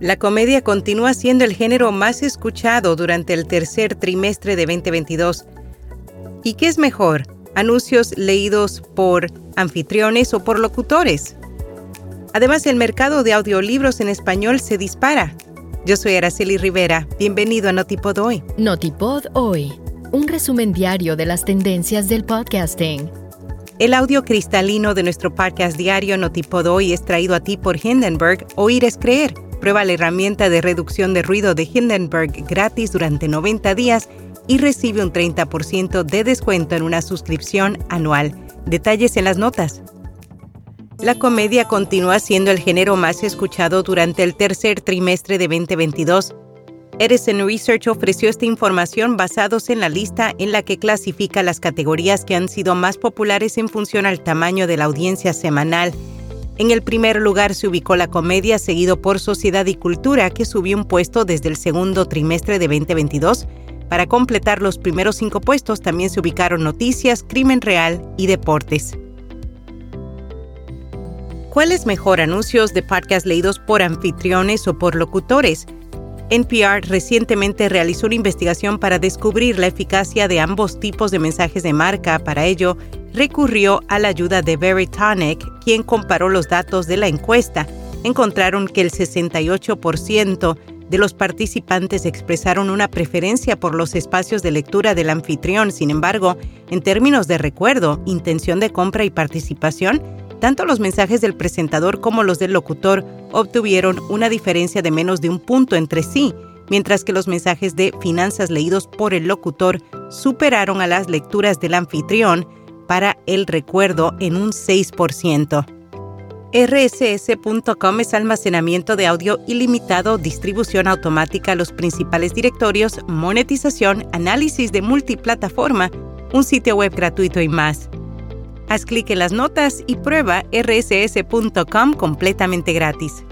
La comedia continúa siendo el género más escuchado durante el tercer trimestre de 2022. ¿Y qué es mejor? ¿Anuncios leídos por anfitriones o por locutores? Además, el mercado de audiolibros en español se dispara. Yo soy Araceli Rivera. Bienvenido a Notipod Hoy. Notipod Hoy, un resumen diario de las tendencias del podcasting. El audio cristalino de nuestro podcast diario Notipod Hoy es traído a ti por Hindenburg. Oír es creer Prueba la herramienta de reducción de ruido de Hindenburg gratis durante 90 días y recibe un 30% de descuento en una suscripción anual. Detalles en las notas. La comedia continúa siendo el género más escuchado durante el tercer trimestre de 2022. Edison Research ofreció esta información basados en la lista en la que clasifica las categorías que han sido más populares en función al tamaño de la audiencia semanal en el primer lugar se ubicó la comedia, seguido por Sociedad y Cultura, que subió un puesto desde el segundo trimestre de 2022. Para completar los primeros cinco puestos también se ubicaron Noticias, Crimen Real y Deportes. ¿Cuál es mejor, anuncios de podcast leídos por anfitriones o por locutores? NPR recientemente realizó una investigación para descubrir la eficacia de ambos tipos de mensajes de marca. Para ello, recurrió a la ayuda de Veritonic, quien comparó los datos de la encuesta. Encontraron que el 68% de los participantes expresaron una preferencia por los espacios de lectura del anfitrión. Sin embargo, en términos de recuerdo, intención de compra y participación, tanto los mensajes del presentador como los del locutor obtuvieron una diferencia de menos de un punto entre sí, mientras que los mensajes de finanzas leídos por el locutor superaron a las lecturas del anfitrión para el recuerdo en un 6%. RSS.com es almacenamiento de audio ilimitado, distribución automática a los principales directorios, monetización, análisis de multiplataforma, un sitio web gratuito y más. Haz clic en las notas y prueba rss.com completamente gratis.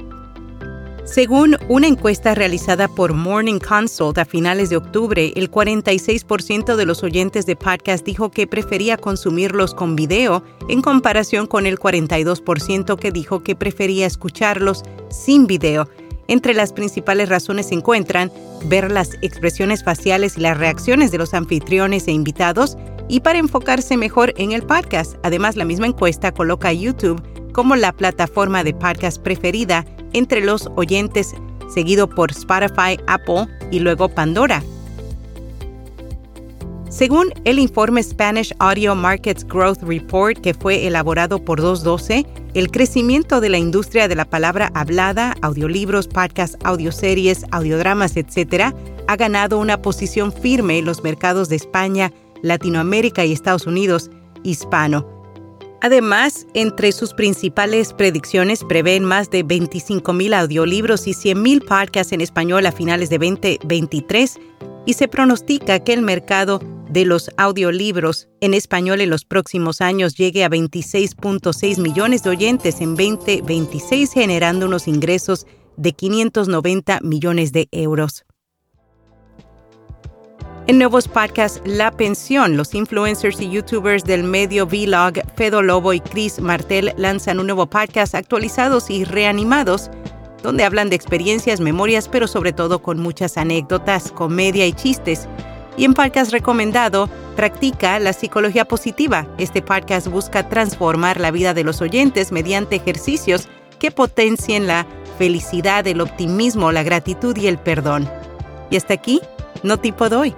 Según una encuesta realizada por Morning Consult a finales de octubre, el 46% de los oyentes de podcast dijo que prefería consumirlos con video en comparación con el 42% que dijo que prefería escucharlos sin video. Entre las principales razones se encuentran ver las expresiones faciales y las reacciones de los anfitriones e invitados y para enfocarse mejor en el podcast. Además, la misma encuesta coloca a YouTube como la plataforma de podcast preferida entre los oyentes, seguido por Spotify, Apple y luego Pandora. Según el informe Spanish Audio Markets Growth Report que fue elaborado por 212, el crecimiento de la industria de la palabra hablada, audiolibros, podcasts, audioseries, audiodramas, etc., ha ganado una posición firme en los mercados de España, Latinoamérica y Estados Unidos hispano, Además, entre sus principales predicciones prevén más de 25.000 audiolibros y 100.000 podcasts en español a finales de 2023 y se pronostica que el mercado de los audiolibros en español en los próximos años llegue a 26.6 millones de oyentes en 2026, generando unos ingresos de 590 millones de euros. En nuevos podcasts La Pensión, los influencers y youtubers del medio Vlog, Fedo Lobo y Chris Martel lanzan un nuevo podcast actualizados y reanimados, donde hablan de experiencias, memorias, pero sobre todo con muchas anécdotas, comedia y chistes. Y en podcast recomendado, practica la psicología positiva. Este podcast busca transformar la vida de los oyentes mediante ejercicios que potencien la felicidad, el optimismo, la gratitud y el perdón. Y hasta aquí, no tipo doy.